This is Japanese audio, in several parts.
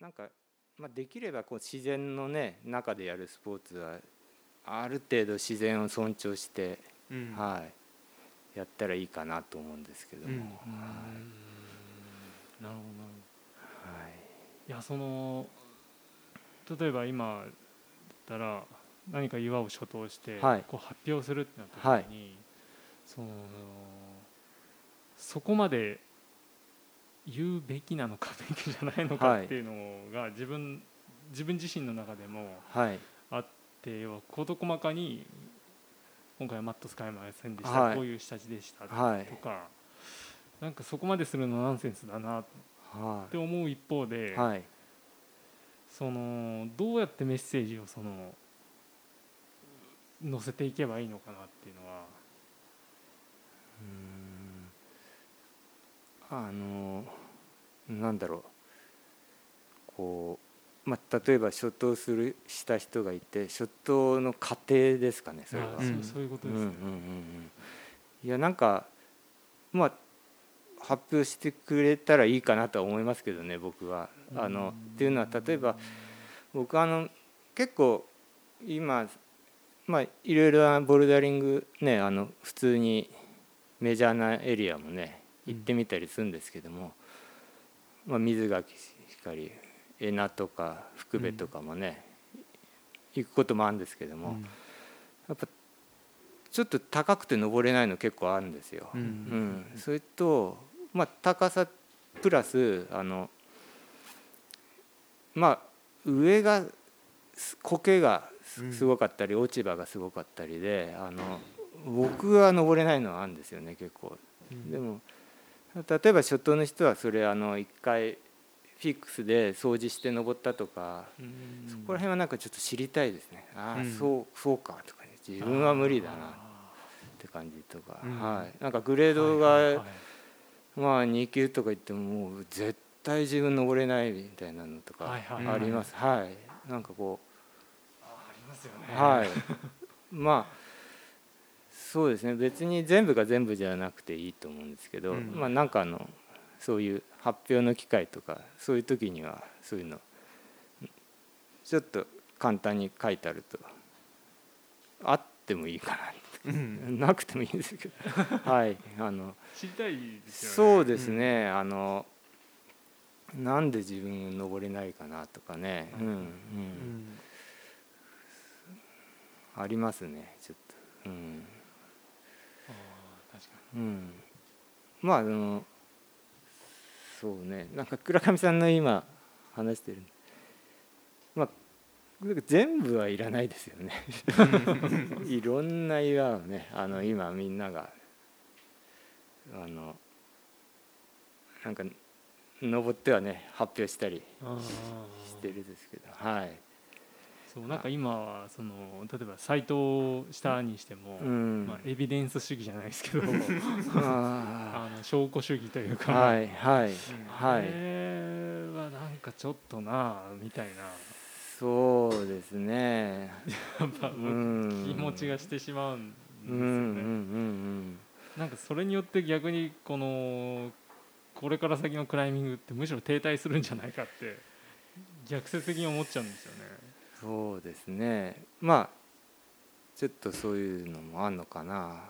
なんか、まあ、できればこう自然のね中でやるスポーツはある程度自然を尊重して、うん。はい、やったらいいかなと思うんですけども、うん。はい。なるほどなるほど。はい。いやその例えば今だったら何か岩を初頭してはい。こう発表するってなった時に、そのそこまで言うべきなのか べきじゃないのかっていうのが自分自分自身の中でもはい。あって事細かに今回はマット使いませんでした、はい。こういう下地でしたとはい。か、なんかそこまでするのナンセンスだなっはて思う一方で、いはい。そのどうやってメッセージをその載せていけばいいのかなっていうのは、うーんあのなんだろうこう、まあ、例えば初頭するした人がいて初頭の過程ですかねそれは。あそういうことうんうんですね。うんいやなんかまあ発表してくれたらいいかなとは思いますけどね僕は。あのっていうのは例えば僕あの結構今まあいろいろなボルダリングねあの普通にメジャーなエリアもね行ってみたりするんですけども、まあ、水垣しかり恵那とか福部とかもね、行くこともあるんですけども、うんやっぱちょっと高くて登れないの結構あるんですよ。うんうんそれと、まあ、高さプラスあのまあ上がす苔がすごかったり、落ち葉がすごかったりであの僕は登れないのはあるんですよね結構。でも例えば初頭の人はそれあの一回フィックスで掃除して登ったとか、うん。そこら辺はなんかちょっと知りたいですね。ああ、うん。そうそうか。とかね。自分は無理だな。あって感じとか、うん。はい、なんかグレーードがはいはいはい。まあ2級とか言ってももう絶対自分登れないみたいなのとかはいはいはい。あります。はい、なんかこあありますよね。う、はい、まあそうですね。別に全部が全部じゃなくていいと思うんですけど、うん。まあなんかあのそういう発表の機会とかそういう時にはそういうのちょっと簡単に書いてあるとあってもいいかなうん。なくてもいいんですけど。はい。あの知りたいですよね。そうですね、あのなんで自分登れないかなとかね、うんうん。うん。ありますねちょっと。うん、うん、まああのそうね。なんか倉上さんの今話してる。まあ全部はいらないですよね。いろんな岩をねあの今みんながあのなんか登ってはね発表したりしてるですけど。はい、そうなんか今はその例えばサイトをしたにしても、うん。まあ、エビデンス主義じゃないですけど ああの証拠主義というーか、はいはいあはい。れはなんかちょっとなみたいな。そうですね。やっぱうん。気持ちがしてしまうんですよね。うんうんうん。なんかそれによって逆にこのこれから先のクライミングってむしろ停滞するんじゃないかって逆説的に思っちゃうんですよね。そうですね。まあちょっとそういうのもあんのかな、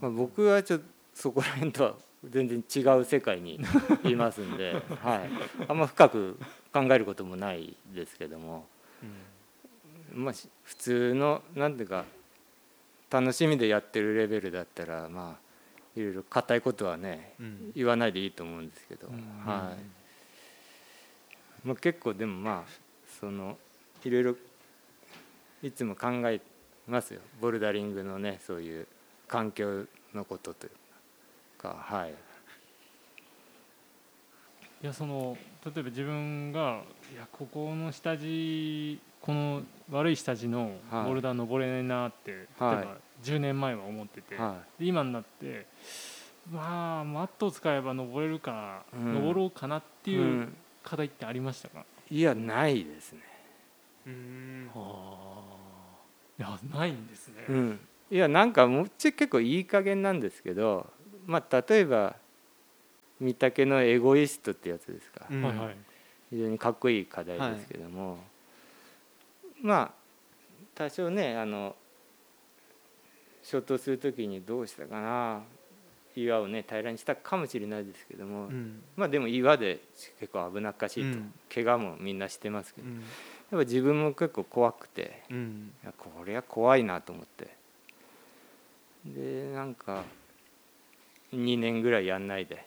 まあ、僕はちょっとそこら辺とは全然違う世界にいますんで、はい、あんま深く考えることもないですけども、まあ、し普通のなんていうか楽しみでやってるレベルだったらまあいろいろ硬いことはねうん。言わないでいいと思うんですけど、うん。はい。まあ、結構でもまあそのいろいろいつも考えますよ。ボルダリングのねそういう環境のことというか。はい。いやその例えば自分がいやここの下地この悪い下地のはい。ボルダー登れないなって、はい。例えば10年前は思ってて、はで今になってまあマットを使えば登れるから、うん。登ろうかなってい、いううん。課題ってありましたか、いやないですね、うん、あいやないんですね、うん、いやなんかもっち結構いい加減なんですけどまあ例えば御嶽のエゴイストってやつですか、はいはい。非常にかっこいい課題ですけども、まあ多少ねあのショットする時にどうしたかな岩をね平らにしたかもしれないですけども、うん。まあでも岩で結構危なっかしいと、うん。怪我もみんなしてますけど、うんぱ自分も結構怖くてうん。いやこれは怖いなと思って。でなんか2年ぐらいやんないで。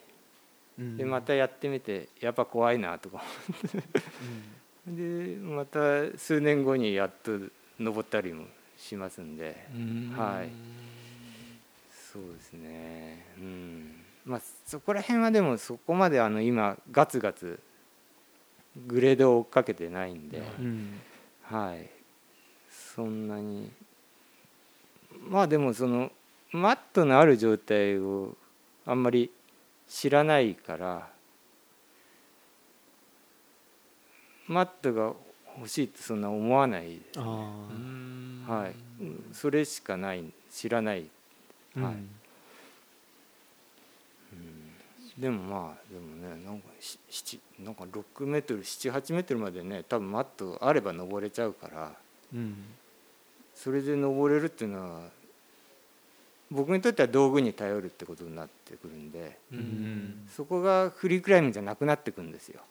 うん。でまたやってみてやっぱ怖いなとかでまた数年後にやっと登ったりもしますんで。はい。そうですね。うん。まあそこら辺はでもそこまであの今ガツガツグレードを追っかけてないんで、うん。うんはい。そんなにまあでもそのマットのある状態をあんまり知らないからマットが欲しいってそんな思わないですね。あはい。うん。それしかない知らない、あはいでもまあでもねなんかなんか6メートル78メートルまでね多分マットあれば登れちゃうから。うん。それで登れるっていうのは僕にとっては道具に頼るってことになってくるんでううん。んそこがフリークライムじゃなくなってくんですよ。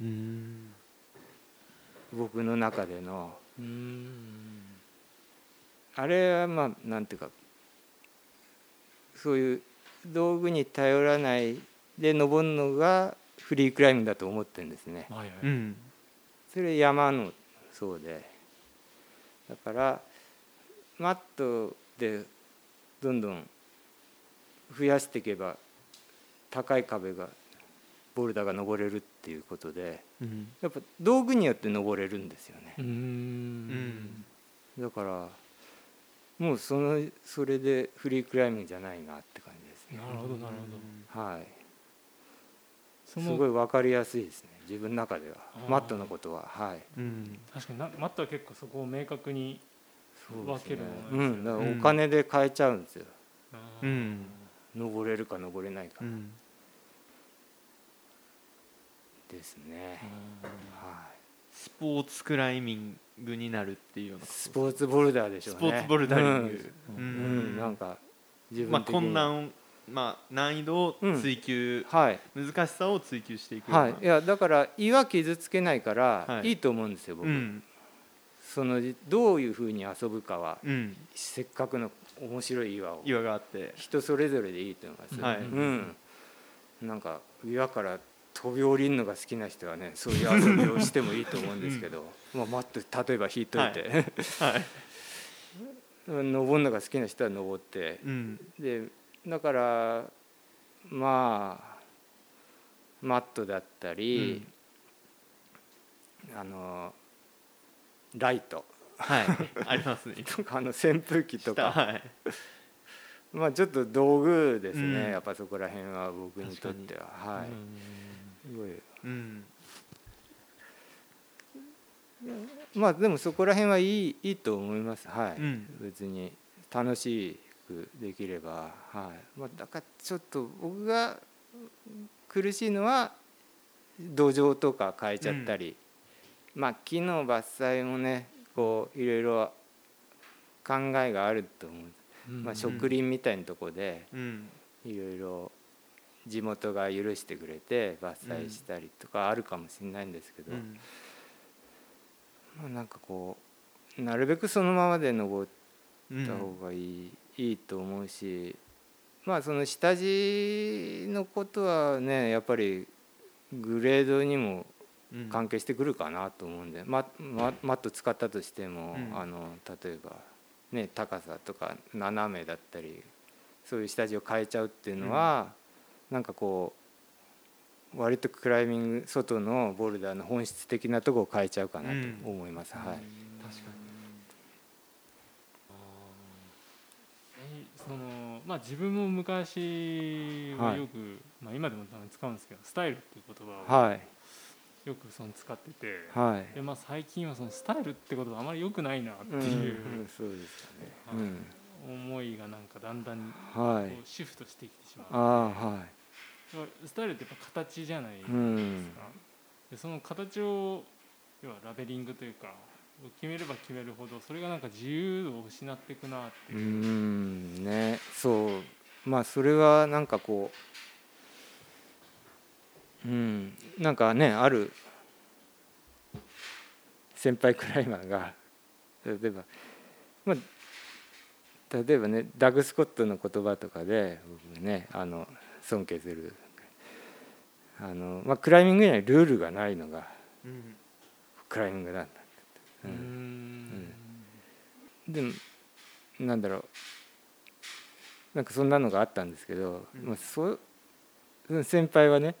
うん。僕の中での。うん。あれはまあなんていうかそういう道具に頼らないで登るのがフリークライムだと思ってるんですね。はいはいうんそれ山のそうでだからマットでどんどん増やしていけば高い壁がボルダーが登れるっていうことでうんやっぱ道具によって登れるんですよねう。うんんだからもうそのそれでフリークライミングじゃないなって感。なるほどなるほど。はい。すごい分かりやすいですね。自分の中では。マットのことは。はい。うん。確かになマットは結構そこを明確に分けるものですよね。うん、お金で買えちゃうんですよ。うん。登れるか登れないか。うん。ですね。はスポーツクライミングになるっていうようない。スポーツボルダーでしょうね。スポーツボルダリング。ううん。うん、うん。なんか自まあ分的に、困難をまあ難易度を追求はい。難しさを追求していくはい。いやだから岩傷つけないからはい。いいと思うんですよ僕。うん。そのどういうふうに遊ぶかはうん。せっかくの面白い岩を岩があって。人それぞれでいいと思いますよ。はい。うん。なんか岩から飛び降りるのが好きな人はねそういう遊びをしてもいいと思うんですけど、まあマット例えば引いといて、はい。登るのが好きな人は登って。うん。でだからまあマットだったり、あのライト。はい。ありますね。とかあの扇風機とか。はい。まあちょっと道具ですね、うん。やっぱそこら辺は僕にとっては。はい、すごい。うん。まあでもそこら辺はいいいいと思います。はい、うん。別に楽しくできればはい、まあ、だからちょっと僕が苦しいのは土壌とか変えちゃったり、まあ木の伐採もねこういろいろ考えがあると思う、うん。まあ、植林みたいなとこでうん。いろいろ地元が許してくれて伐採したりとかあるかもしれないんですけど、うん。まあ、なんかこうなるべくそのままで登うんった方がいい,、いいと思うしまあその下地のことはねやっぱりグレードにもうん。関係してくるかなと思うんで、マママット使ったとしても、うん。あの例えば、ね、高さとか斜めだったりそういう下地を変えちゃうっていうのは、なんかこう割とクライミング外のボルダーの本質的なところを変えちゃうかなと思います。はい。確かえそのまあ自分も昔はよく、まあ今でもたまに使うんですけどスタイルっていう言葉をはいよくその使ってて、はいでまあ最近はそのスタイルって言葉あまり良くないなってうんいううんそうですよね。思いがなんかだんだんうん、こはい。うシフトしてきてしまう、ああはスタイルってやっぱ形じゃないですい。か、うん。でその形を要はラベリングというか決めれば決めるほどそれがなんか自由を失っていくなってう。いう、んねそう。まあそれはなんかこううんなんかねある先輩クライマーが例えばまあ例えばねダグ・スコットの言葉とかで僕ねあの尊敬する。あの、まあ、クライミングにはルールがないのがうん。クライミングなんだうーん。でもなんだろう。なんかそんなのがあったんですけど、うん。まあ、そ先輩はね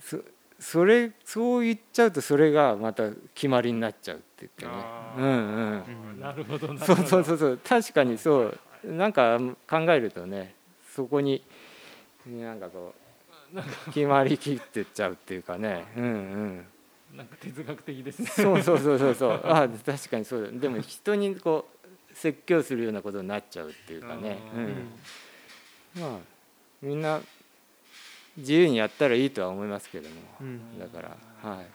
そそれそう言っちゃうとそれがまた決まりになっちゃうって言ってね。うんうんうん。なるほどそうそうそうそう。確かにそう。なんか考えるとねそこになんかこう決まりきってっちゃうっていうかね。うんうんなんか哲学的ですね。そうそうそうそうそう。あ確かにそうだ。でも人にこう説教するようなことになっちゃうっていうかね、ううん。んまあみんな自由にやったらいいとは思いますけども、うん。だからはい、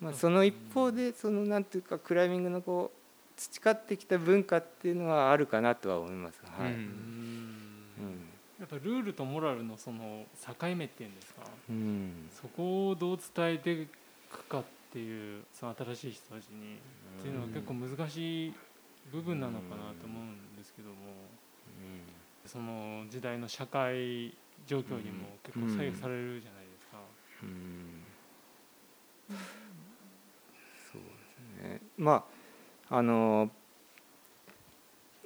まあ、その一方でそのなんていうかクライミングのこう培ってきた文化っていうのはあるかなとは思います。はい、ううん。んうん。やっぱルールとモラルのその境目っていうんですか。うん。そこをどう伝えていくかっていうその新しい人たちにっていうのは結構難しい部分なのかなと思うんですけどもその時代の社会状況にも結構左右されるじゃないですか。うん。うん。そうですね。まああの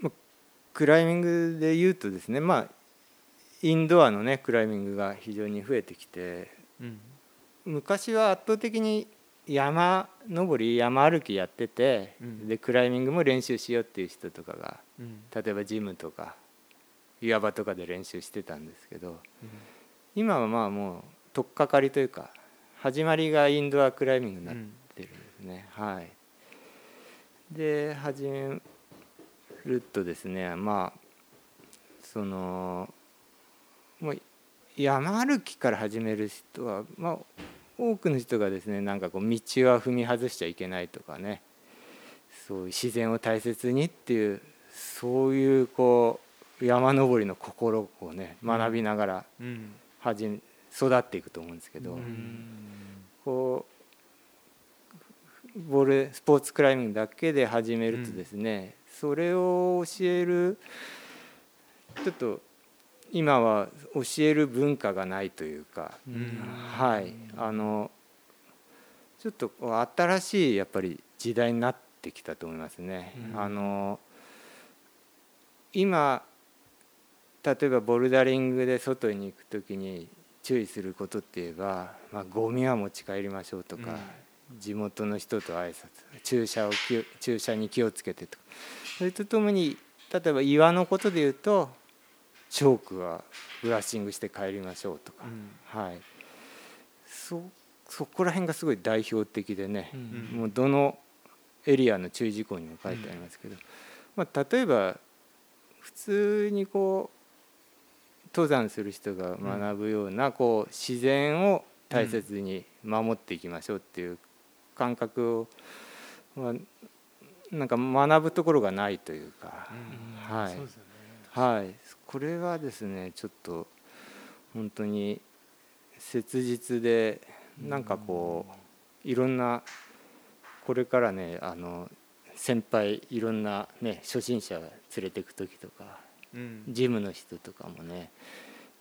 まあクライミングで言うとですねまあインドアのねクライミングが非常に増えてきてうん昔は圧倒的に山登り山歩きやってて、うん。でクライミングも練習しようっていう人とかがうん。例えばジムとか岩場とかで練習してたんですけど今はまあもう取っかかりというか始まりがインドアクライミングになってるんですね、はい。で始めるとですねまあそのもう山歩きから始める人はまあ多くの人がですねなんかこう道は踏み外しちゃいけないとかね。そういう自然を大切にっていうそういうこう山登りの心をね学びながらうん育っていくと思うんですけど、うんこうボールスポーツクライミングだけで始めるとですね、それを教えるちょっと今は教える文化がないというか、うん。はい。あのちょっと新しいやっぱり時代になってきたと思いますね。うん。あの今例えばボルダリングで外に行く時に注意することって言えば、まあ、ゴミは持ち帰りましょうとか、地元の人と挨拶駐車を駐車に気をつけてとか。それとともに例えば岩のことで言うとチョークはブラッシングして帰りましょうとか、はい、そそこら辺がすごい代表的でね、うん。もうどのエリアの注意事項にも書いてありますけど、まあ、例えば普通にこう登山する人が学ぶようなこう自然を大切に守っていきましょうっていう感覚を、まあ、なんか学ぶところがないというか、うん。はい。ねはい、これはですねちょっと本当に切実でなんかこういろんなこれからねあの先輩いろんなね初心者連れていく時とかうん。ジムの人とかもね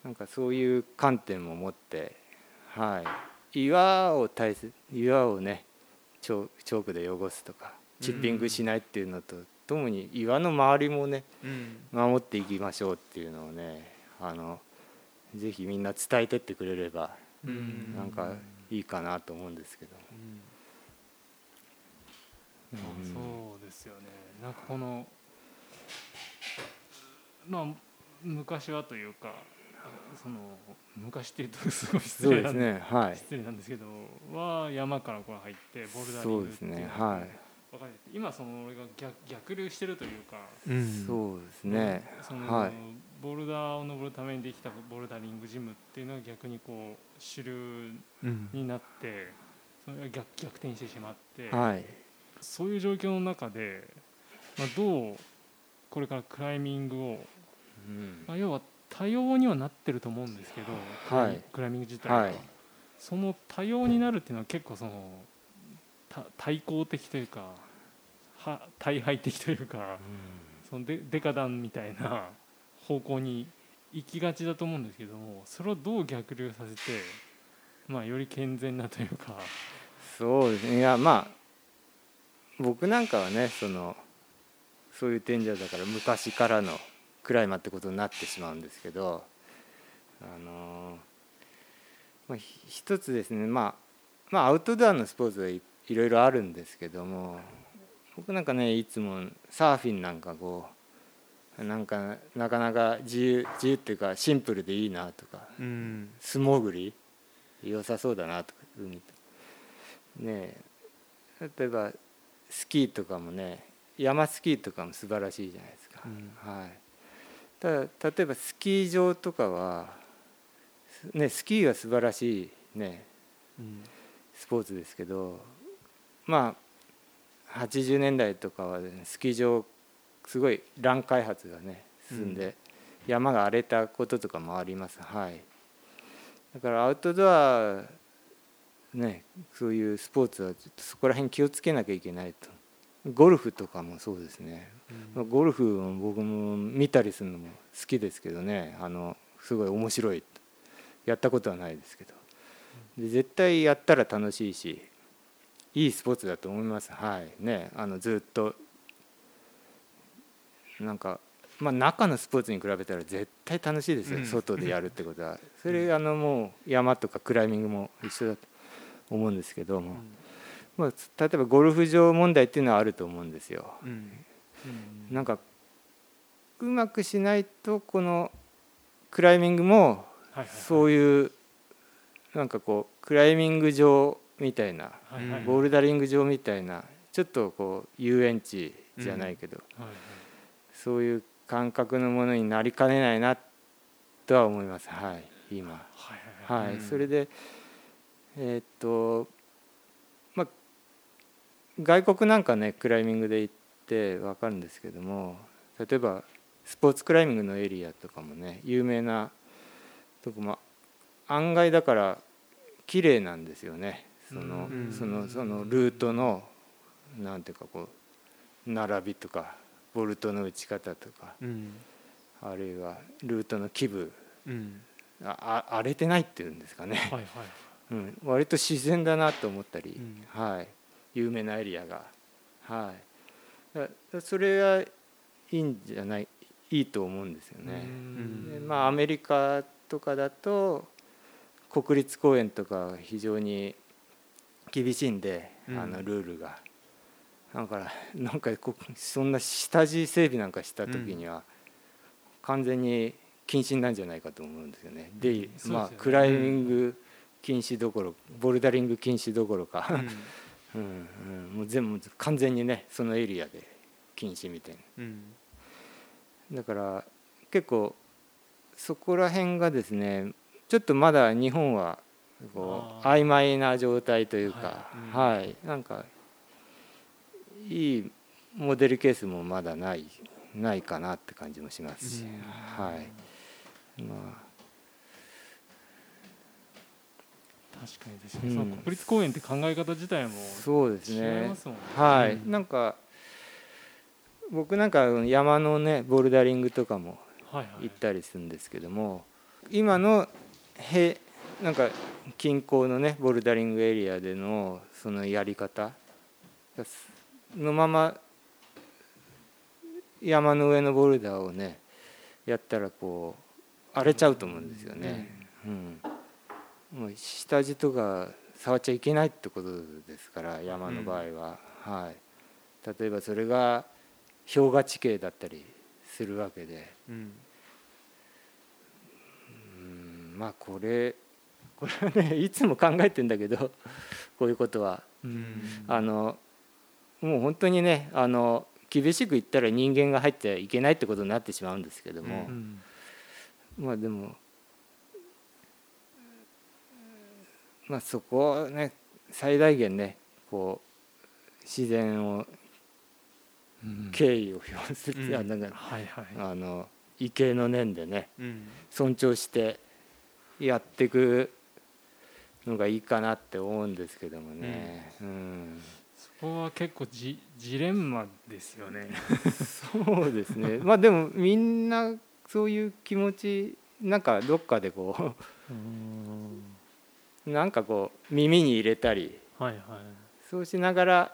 なんかそういう観点も持って、はい、岩を大切岩をねチョチョークで汚すとかチッピングしないっていうのとともに岩の周りもねうん守っていきましょうっていうのをねあのぜひみんな伝えてってくれればうんなんかいいかなと思うんですけど。まあそうですよねなんかこのまあ昔はというかその昔っていうとすごい失礼なんですね。はい。失礼なんですけどは山からこう入ってボルダリそングっていううですね。は分かれて今その俺が逆逆流してるというか、うん。い。そうですね。そのはい。ボルダーを登るためにできたボルダリングジムっていうのは逆にこう主流うん。になってそれが逆逆転してしまって、はい。そういう状況の中で、まあ、どうこれからクライミングを、うん。まあ、要は多様にはなってると思うんですけど、クライはい。クライミング自体が、はい。その多様になるっていうのは結構そのた対抗的というかは大敗的というかそのデデカダンみたいな方向に行きがちだと思うんですけどもそれをどう逆流させて、まあ、より健全なというか。そうですね。いやまあ僕なんかはねそのそういう点じゃだから昔からのクライマーってことになってしまうんですけどあのまあひ一つですね。まあまあアウトドアのスポーツはいいろいろあるんですけども僕なんかねいつもサーフィンなんかこうなんかなかなか自由自由っていうかシンプルでいいなとかうん。素潜り良さそうだなとか海と。ねえ例えばスキーとかもね山スキーとかも素晴らしいじゃないですか、うん。はい、ただ例えばスキー場とかは、ね、スキーは素晴らしいねうん。スポーツですけどまあ80年代とかは、ね、スキー場すごい乱開発がね進んで、山が荒れたこととかもあります。はい。だからアウトドアねそういうスポーツはちょっとそこら辺気をつけなきゃいけないと。ゴルフとかもそうですね。ゴルフも僕も見たりするのも好きですけどね。あのすごい面白い。やったことはないですけど。で絶対やったら楽しいしいいスポーツだと思います。はい。ね。あのずっと。なんかまあ中のスポーツに比べたら絶対楽しいですよ、うん。外でやるってことは。それあのもう山とかクライミングも一緒だと思うんですけども、まあ、例えばゴルフ場問題っていうのはあると思うんですよ。うん。なんかうまくしないとこのクライミングもそういうなんかこうクライミング場みたいなはいはいボルダリング場みたいなちょっとこう遊園地じゃないけど、はいはい。そういう感覚のものになりかねないなとは思います。はい今。はいはいそれでえーっとまあ外国なんかねクライミングで行って分かるんですけども例えばスポーツクライミングのエリアとかもね有名なとこも案外だから綺麗なんですよねそのうん。そのそのルートのなんていうかこう並びとかボルトの打ち方とかうん。あるいはルートの基部うん。ああ荒れてないっていうんですかね、はいはい うん、割と自然だなと思ったり、うん。はい、有名なエリアが、はい、それはいいんじゃないいいと思うんですよね。ん。でまあアメリカとかだと国立公園とかは非常に厳しいんで、うん。あのルールが。だからなんかこそんな下地整備なんかした時には完全に禁止なんじゃないかと思うんですよね。でねまあクライミング禁止どころボルダリング禁止どころか、うんうん、もう全部完全にねそのエリアで禁止みたいな。うん。だから結構そこら辺がですねちょっとまだ日本はこう曖昧な状態というかははい、なんかいいモデルケースもまだないないかなって感じもしますし、うん。はい。ま確かに確かに、うん。その国立公園って考え方自体もあそうです違いねますもんね。はい、うん。なんか僕なんか山のねボルダリングとかもはいはい。行ったりするんですけども今のへなんか近郊のねボルダリングエリアでのそのやり方のまま山の上のボルダーをねやったらこう荒れちゃうと思うんですよね。うんもう下地とか触っちゃいけないってことですから山の場合は、はい、例えばそれが氷河地形だったりするわけで。うんうんまあこれこれはねいつも考えてんだけどこういうことは。うん。あのもう本当にねあの厳しく言ったら人間が入ってはいけないってことになってしまうんですけども、まあでもまあそこをね最大限ねこう自然をうん。敬意を表する、うん。あなんかはいはい。あの畏敬の念でねうん。尊重してやっていくのがいいかなって思うんですけどもね、うん。そこは結構ジジレンマですよね。そうですね。まあでもみんなそういう気持ちなんかどっかでこうなんかこう耳に入れたりはいはい。そうしながら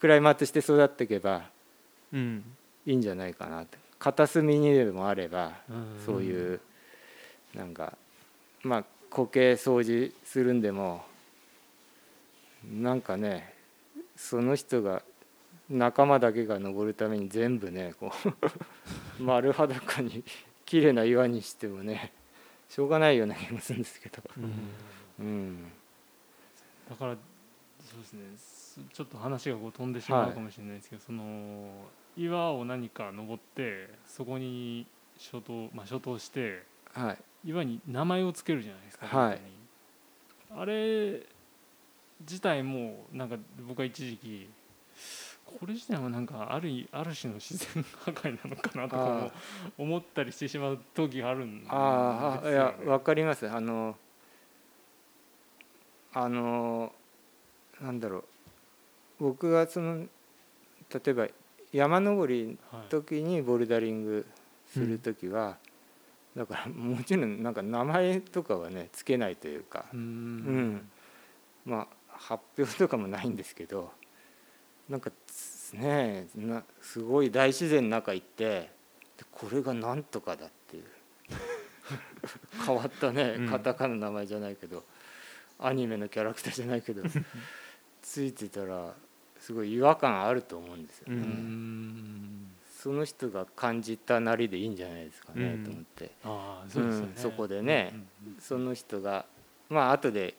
クライマーとして育っていけばうん。いいんじゃないかなって。片隅にでもあればうん。そういうなんかまあ苔掃除するんでもなんかねその人が仲間だけが登るために全部ねこう 丸裸に綺麗な岩にしてもねしょうがないような気もするんですけど、うん。うん、だからそうですね。すちょっと話がこう飛んでしまうかもしれないですけど、その岩を何か登ってそこに初頭まあ初頭してはい岩に名前をつけるじゃないですか、はい。あれ自体もなんか僕は一時期これ自体はなんかある意ある種の自然破壊なのかなとか思ったりしてしまう時があるんですよ、ね、ああいやわかります。あのあのなんだろう。僕がその例えば山登りのはい時にボルダリングする時は、だからもちろんなんか名前とかはねつけないというか、ううん。んまあ発表とかもないんですけどなんかつねなすごい大自然の中行ってでこれがなんとかだっていう。変わったねうん。カタカナの名前じゃないけど、アニメのキャラクターじゃないけど ついてたらすごい違和感あると思うんですよね。その人が感じたなりでいいんじゃないですかね、うん。と思って。ああそうですよね、うんそこでねうんうんその人がまあ後で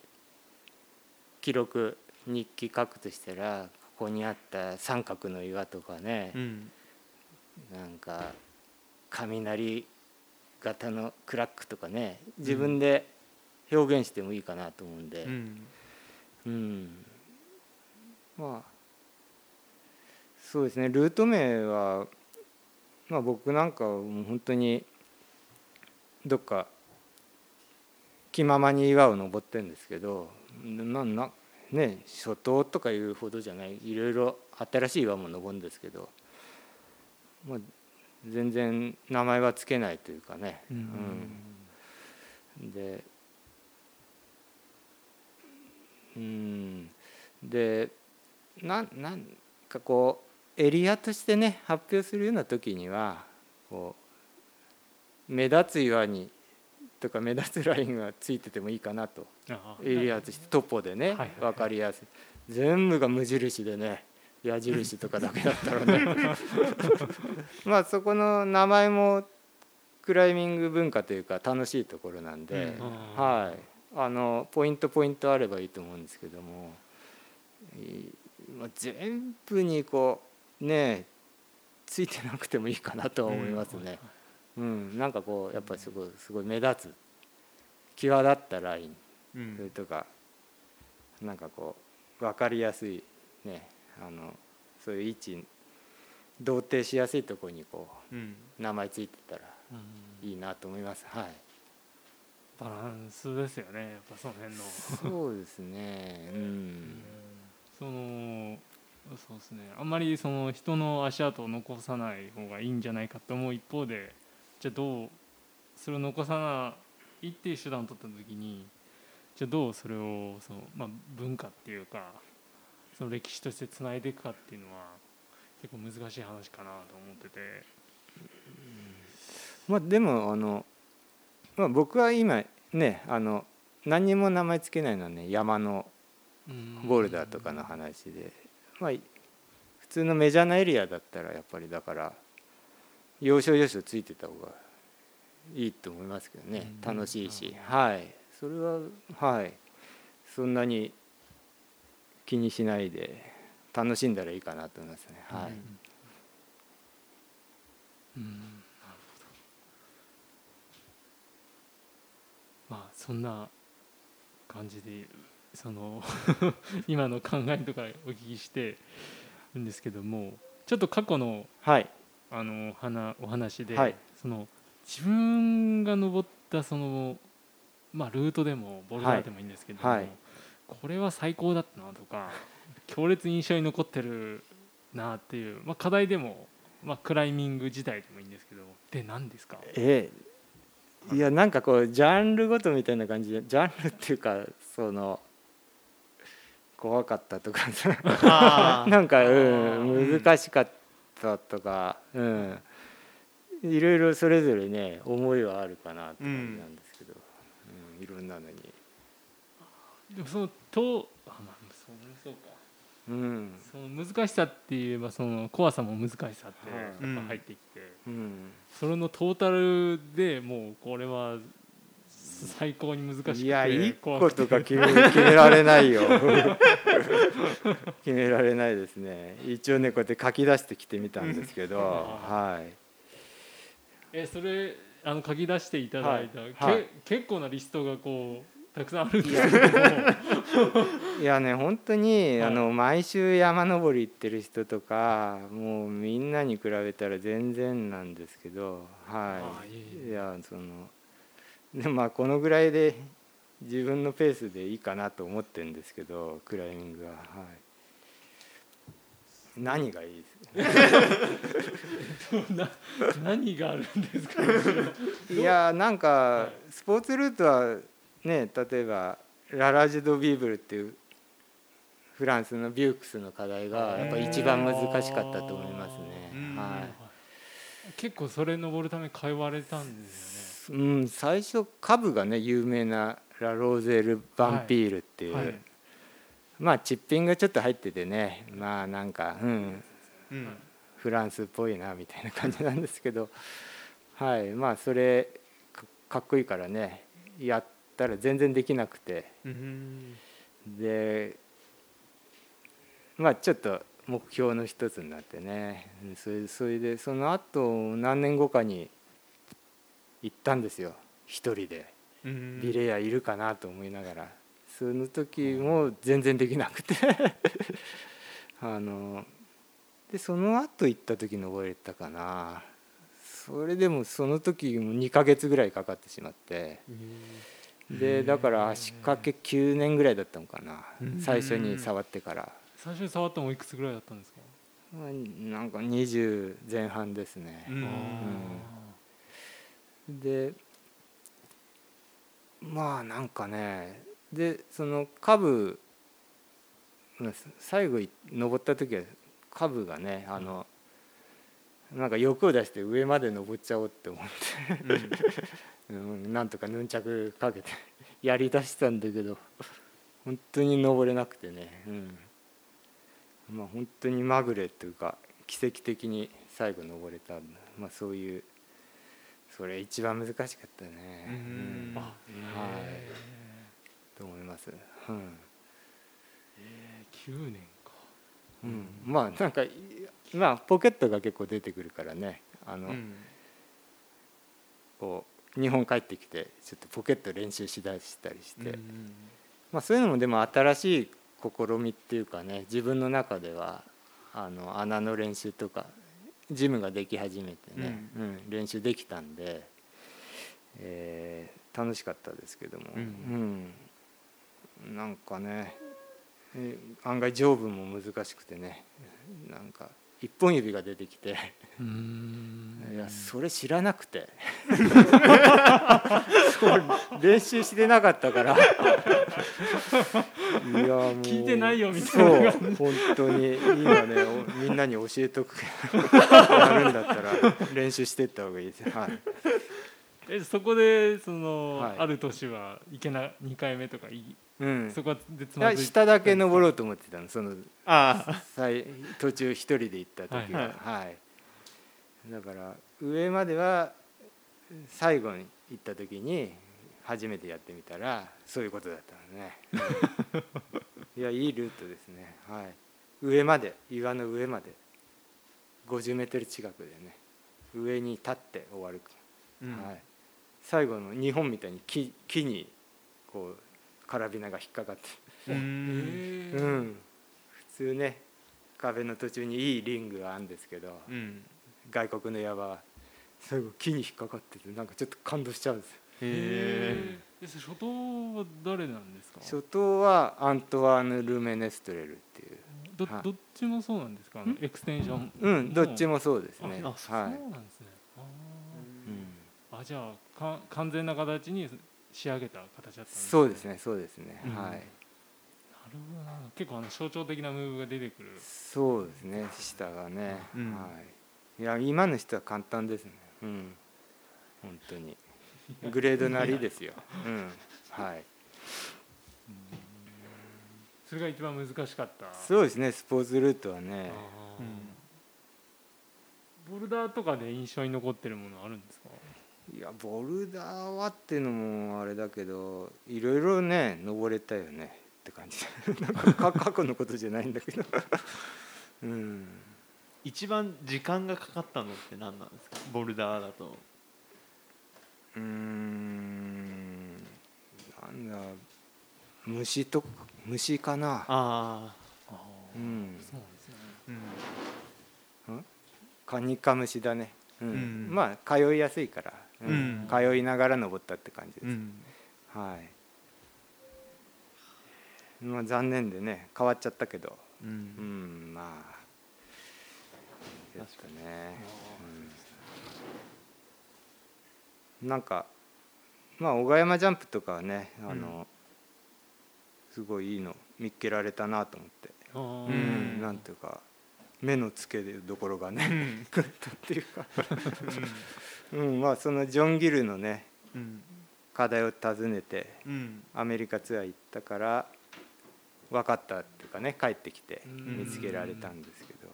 記録日記書くとしたらここにあった三角の岩とかねう、ん。なんか雷型のクラックとかね自分で表現してもいいかなと思うんで、うん。うん、まあそうですね。ルート名は、まあ、僕なんかはもう本当にどっか気ままに岩を登ってるんですけどななね初頭とかいうほどじゃないいろいろ新しい岩も登るんですけど、まあ、全然名前はつけないというかね。うんうんでうんでなんなんかこうエリアとしてね発表するような時にはこう目立つ岩にとか目立つラインがついててもいいかなと。エリアとしてトポでね分かりやすい。全部が無印でね矢印とかだけだったらね。まあそこの名前もクライミング文化というか楽しいところなんで、うんはい。あのポイントポイントあればいいと思うんですけども、全部にこうねついてなくてもいいかなとは思いますね。うん、なんかこうやっぱりすごいすごい目立つ際立ったラインうんそれとかなんかこう分かりやすいねあのそういう位置同定しやすいところにこうんう名前ついてたらうんいいなと思います。はい。バランスですよねやっぱその辺のそうですね。うん。そのそうですねあんまりその人の足跡を残さない方がいいんじゃないかと思う一方でじゃあどうそれを残さないっていう手段を取った時にじゃあどうそれをその、まあ、文化っていうかその歴史としてつないでいくかっていうのは結構難しい話かなと思ってて。まあでもあの、まあ、僕は今ねあの何にも名前つけないのはね山のボルダーとかの話で、まあ普通のメジャーなエリアだったらやっぱりだから要所要所ついてた方がいいと思いますけどね。うん。楽しいし。はい。それははい。そんなに気にしないで楽しんだらいいかなと思いますね。はい。うん。まあそんな感じでその 今の考えとかお聞きしてるんですけどもちょっと過去のはい。あの話お話で、はい。その自分が登ったそのまあルートでもボルダーでもいいんですけども、はい。はい。これは最高だったなとか強烈に印象に残ってるなっていう、まあ、課題でも、まあ、クライミング自体でもいいんですけどで何ですか？ええ。いやなんかこうジャンルごとみたいな感じでジャンルっていうかその怖かったとか。なんか、ううん。ん、難しかったとか、うん、いろいろそれぞれね思いはあるかなって感じなんですけど、うんいろんなのに、でもそのとあまあそうそうか。うん。その難しさって言えばその怖さも難しさってはいやっぱ入ってきて、うん、それのトータルでもうこれは最高に難しくていや一怖くて個とか決め決められないよ。決められないですね。一応ねこうやって書き出してきてみたんですけど、はい。えそれあの書き出していただいた、はい。けはい。結構なリストがこうたくさんあるんですけども。いやね本当に、はい。あの毎週山登り行ってる人とかもうみんなに比べたら全然なんですけど。はい。いやそのでまあこのぐらいで自分のペースでいいかなと思ってるんですけどクライミングは。はい。何がいいです？な何があるんですか？いやなんはかいスポーツルートはね例えばララジュ・ド・ビーブルっていうフランスのビュークスの課題がやっぱ一番難しかったと思いますね。うん。は結構それ登るため通われたんですい。うん最初カブがね有名なラローゼル・バンピールっていう、よね、はい。まあチッピンがちょっと入っててねまあなんかうんうん。フランスっぽいなみたいな感じなんですけどはいまあそれかかっこいいからねやったら全然できなくて。うん。でまあちょっと目標の一つになってねうんそれそれでその後何年後かに行ったんですよ一人で。うん。ビレアいるかなと思いながら。その時も全然できなくて。あのでその後行った時登れたかな。それでもその時も2ヶ月ぐらいかかってしまって。でだから足掛け9年ぐらいだったのかな。うん。最初に触ってから。最初に触ったのおいくつぐらいだったんですか、まあなんか20前半ですね。うんでまあなんかねでその下部まあ最後い登った時は下部がねあのなんか欲を出して上まで登っちゃおうって思って、うん、なんとかヌンチャクかけて やりだしたんだけど本当に登れなくてね、うん、まあ本当にまぐれというか奇跡的に最後登れた、まあ、そういうそれ一番難しかったね、うん。はい。と思います、うん。えー、9年か。うん、まあなんかいまあポケットが結構出てくるからね。あの、うん。こう日本帰ってきてちょっとポケット練習しだしたりして、うん。まあ、そういうのもでも新しい試みっていうかね自分の中ではあの穴の練習とかジムができ始めてね、うん。練習できたんで、えー楽しかったですけども、うん。うん。なんかねえー案外上部も難しくてねなんか一本指が出てきて。うーん。いやそれ知らなくて。練習してなかったから。いやもう。聞いてないよみたいなそう本当に。今ねおみんなに教えとく。やるんだったら練習してった方がいいです。はいえそこでその、はい。ある年はいけな2回目とかいうん。そこでつまずい下だけ登ろうと思ってたのそのあ最途中一人で行った時は。はい、だから上までは最後に行った時に初めてやってみたらそういうことだったのね。いやいいルートですね。はい。上まで岩の上まで50メートル近くでね上に立って終わる、うん。はい最後の日本みたいに木木にこうカラビナが引っかかって。うへん。えうん、普通ね壁の途中にいいリングがあるんですけどうん。外国の矢は最後木に引っかかっててなんかちょっと感動しちゃうんですよ。へえ初頭は誰なんですか？初頭はアントワーヌ・ルメネストレルっていう。どはい。どっちもそうなんですか？エクステンションうんどっちももそうですね。あそうなはい、んですねあじゃあか完全な形に仕上げた形だったんですそうですねそうですね、うん。はい。なるほどな。結構あの象徴的なムーブが出てくる。そうですね下がね、うん。はい。いや今の人は簡単ですね。うん。本当に。グレードなりですよ。うん。はい。それが一番難しかった。そうですねスポーツルートはね。あー。ボルダーとかで印象に残ってるものあるんですか？いやボルダーはっていうのもあれだけどいろいろね登れたよねって感じ。なんかか 過去のことじゃないんだけど。うん。一番時間がかかったのって何なんですか？ボルダーだと。うーん。なんだ。虫と虫かな。あああうん。そうなんですね。うん。カニカムシだね、うん。うん。まあ通いやすいから、うん。うん通いながら登ったって感じです、うん。はい。まあ残念でね変わっちゃったけど。ううんんまあ。ですかね、うん。なんかまあ小川山ジャンプとかはねあの、すごいいいの見っけられたなと思って、うん。なんていうか目の付けどころがねグッとっていうか、うん、まあそのジョン・ギルのねうん。課題を尋ねてうん。アメリカツアー行ったから分かったっていうかね帰ってきてうん。見つけられたんですけど。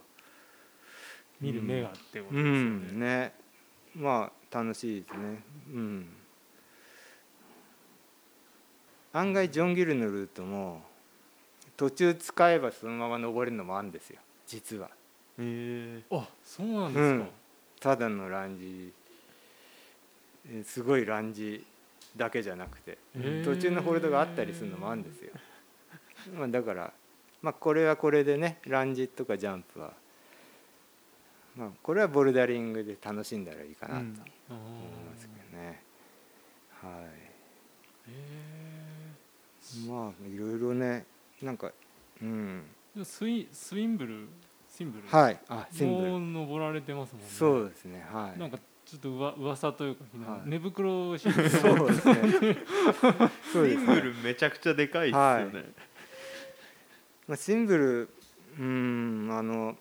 見る目がってことうですよんね。ねまあ楽しいですね。うん。案外ジョン・ギルのルートも途中使えばそのまま登れるのもあるんですよ。実は。へえあそうなんですか。ただのランジえすごいランジだけじゃなくて途中のホールドがあったりするのもあるんですよ、まあ、だから、まあ、これはこれでねランジとかジャンプは、まあ、これはボルダリングで楽しんだらいいかなと思いますけどね、はへいまあいろいろねなんかうん。えスイスインブル？シンブル？はい。あシンブル。登られてますもんね。そうですね。はい。なんかちょっとうわ噂というか、はい。寝袋をそうですね。そうですね。シングルめちゃくちゃでかいっすよはねまあ、シンブルうんあの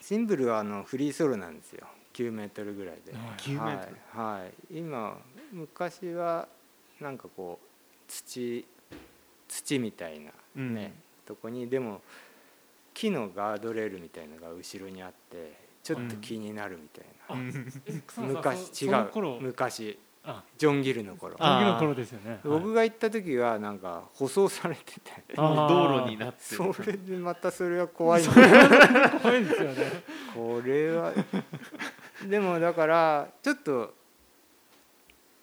シンブルはあのフリーソロなんですよ。9メートルぐらいで、はい。9メートル。はい、はい、今昔はなんかこう土土みたいなうん。ね、とこにでも木のガードレールみたいのが後ろにあってちょっと気になるみたいあうん。え草野さん昔違う。昔。あ。ジョン・ギルの頃。あ時の頃ですよね。僕が行った時はなんか舗装されてて。道路になってそるれでまたそれは怖い。怖いんですよね。これは。でもだからちょっと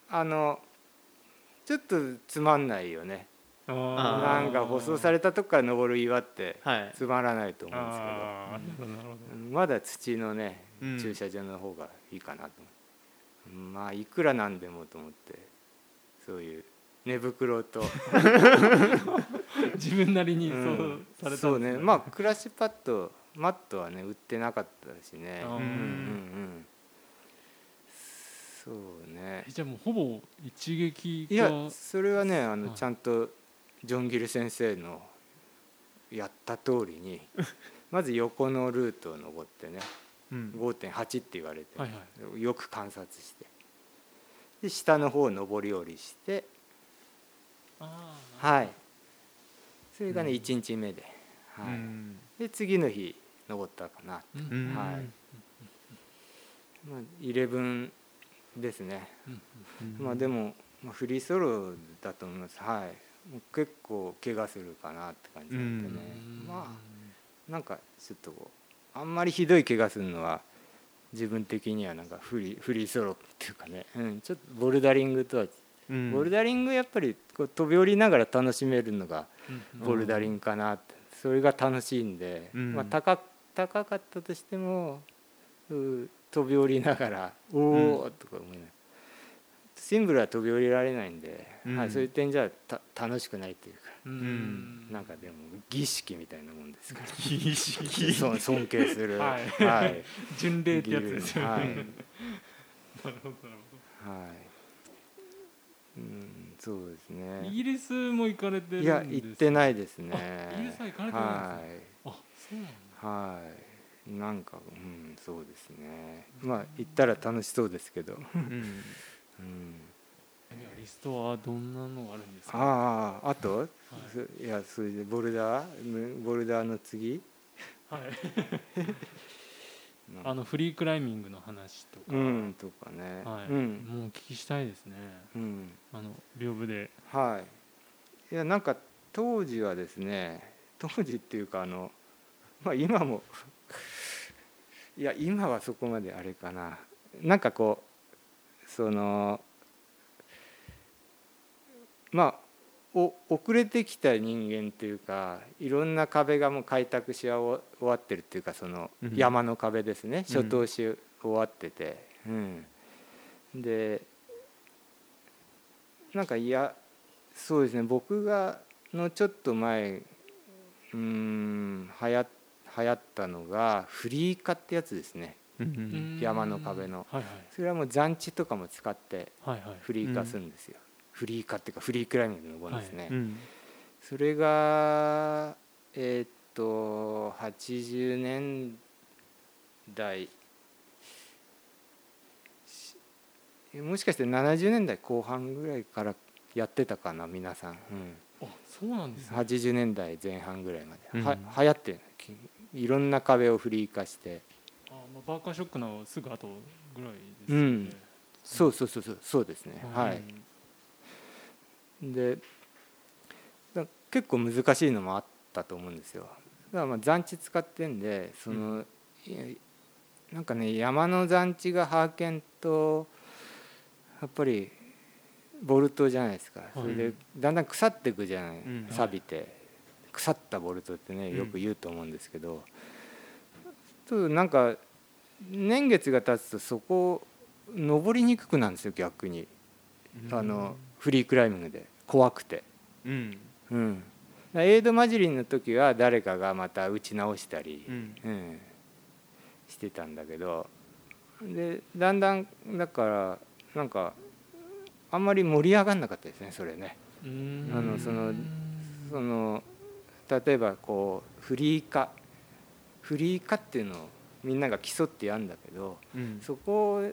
あのちょっとつまんないよね。あなんか舗装されたとこから登る岩ってはいつまらないと思うんですけどまだ土のねうん。駐車場の方がいいかなと。思う、まあいくらなんでもと思ってそういう寝袋と。自分なりにうそうんされたんですそうね。まあクラッシュパッドマットはね売ってなかったしね。うんうんうん。そうね。えじゃあもうほぼ一撃かいやそれはねあのはい。ちゃんとジョン・ギル先生のやった通りに まず横のルートを登ってねうん。5.8って言われて、はいはよく観察して。で下の方を上り下りしてあはい。それがねうん。1日目で、うはい。ん。で次の日登ったかな、はい。まあ、11ですね、うん。まあでも、まあ、フリーソロだと思います。はい。結構怪我するかなって感じなんでね、うん。まあなんかちょっとこうあんまりひどい怪我するのは自分的にはなんかフリーフリーソロっていうかね、うん、ちょっとボルダリングとは、うん。ボルダリングやっぱりこう飛び降りながら楽しめるのがうん。ボルダリングかなって、それが楽しいんで、うん。まあ、高高かったとしてもう飛び降りながら「おお!」とか思いながら。シンブルは飛び降りられないんで、うん。はい、そういう点じゃた楽しくないというか、うん。なんかでも儀式みたいなもんですから。儀式。尊敬する。はい。はい。巡礼ってやつですよね、はい。なるほどなるはい。うんそうですほどイねギリスも行かれてるんいですや行ってないですね。あイギリスは行かれてないんはい。あそうなんだ。はい。なんかうんそうですね。まあ行ったら楽しそうですけど、うん。うん、えリストはどんなのがあるんですか？あああと、そい。やそれでボルダーボルダーの次？はい。あのフリークライミングの話とか、うんとかね、はい、うん。もうお聞きしたいですね。うん。あの屏風で。はい。いやなんか当時はですね当時っていうかあのまあ今もいや今はそこまであれかな。なんかこうそのまあお遅れてきた人間っていうかいろんな壁がもう開拓し終わってるっていうかそのうん。山の壁ですね、うん。初頭し終わってて、うん、でなんかいやそうですね。僕がのちょっと前うーんはや流行ったのがフリー化ってやつですね。うん山の壁の。はいそれはもう残地とかも使ってはいはいはい。フリー化するんですよ、フリー化っていうかフリークライミングの登るんですね、うん。それがえーっと80年代しもしかして70年代後半ぐらいからやってたかな皆さん、うん、あそうなんですね。80年代前半ぐらいまで、うん。は流行っていろんな壁をフリー化して。あ、まあ、バーカーショックのすぐ後ぐらいですよね、うん。そうそうそうそうそうですね。はいでだ結構難しいのもあったと思うんですよ。だからまあ残地使ってんでその、いやなんかね山の残地がハーケンとやっぱりボルトじゃないですか。それでだんだん腐っていくじゃない、ん。錆びて。腐ったボルトってねよく言うと思うんですけど、ちょっとなんか年月が経つとそこ登りにくくなるんですよ逆に。あのフリークライミングで怖くて、うん。うん、エイドマジリンの時は誰かがまた打ち直したり、うん。うん。してたんだけど。でだんだんだからなんかあんまり盛り上がんなかったですねそれね。うん。あのそのその例えばこうフリー化。フリー化っていうのをみんなが競ってやるんだけどうん。そこを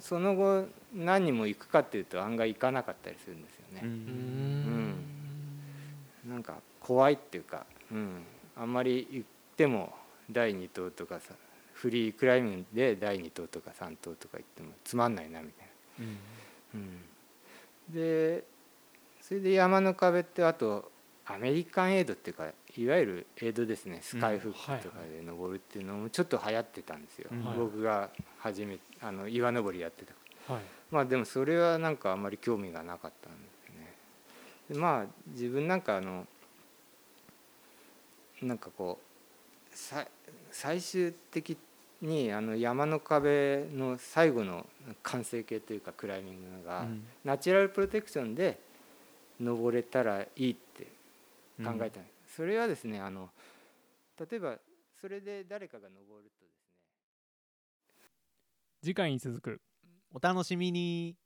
その後何人も行くかっていうと案外行かなかったりするんですよね。うん。うん。なんか怖いっていうか、うん、あんまり行っても第2党とかさフリークライミングで第2党とか3党とか行ってもつまんないなみたいな。うん、でそれで山の壁ってあとアメリカンエイドっていうかいわゆるエイドですね。スカイフックとかで登るっていうのもちょっと流行ってたんですよ、うん。僕が初めあの岩登りやってた。はい。まあでもそれはなんかあんまり興味がなかったんですね。でまあ自分なんかあのなんかこうさ最終的にあの山の壁の最後の完成形というかクライミングが、うん。ナチュラルプロテクションで登れたらいいって考えたんです、それはですねあの例えばそれで誰かが登る次回に続く。お楽しみに。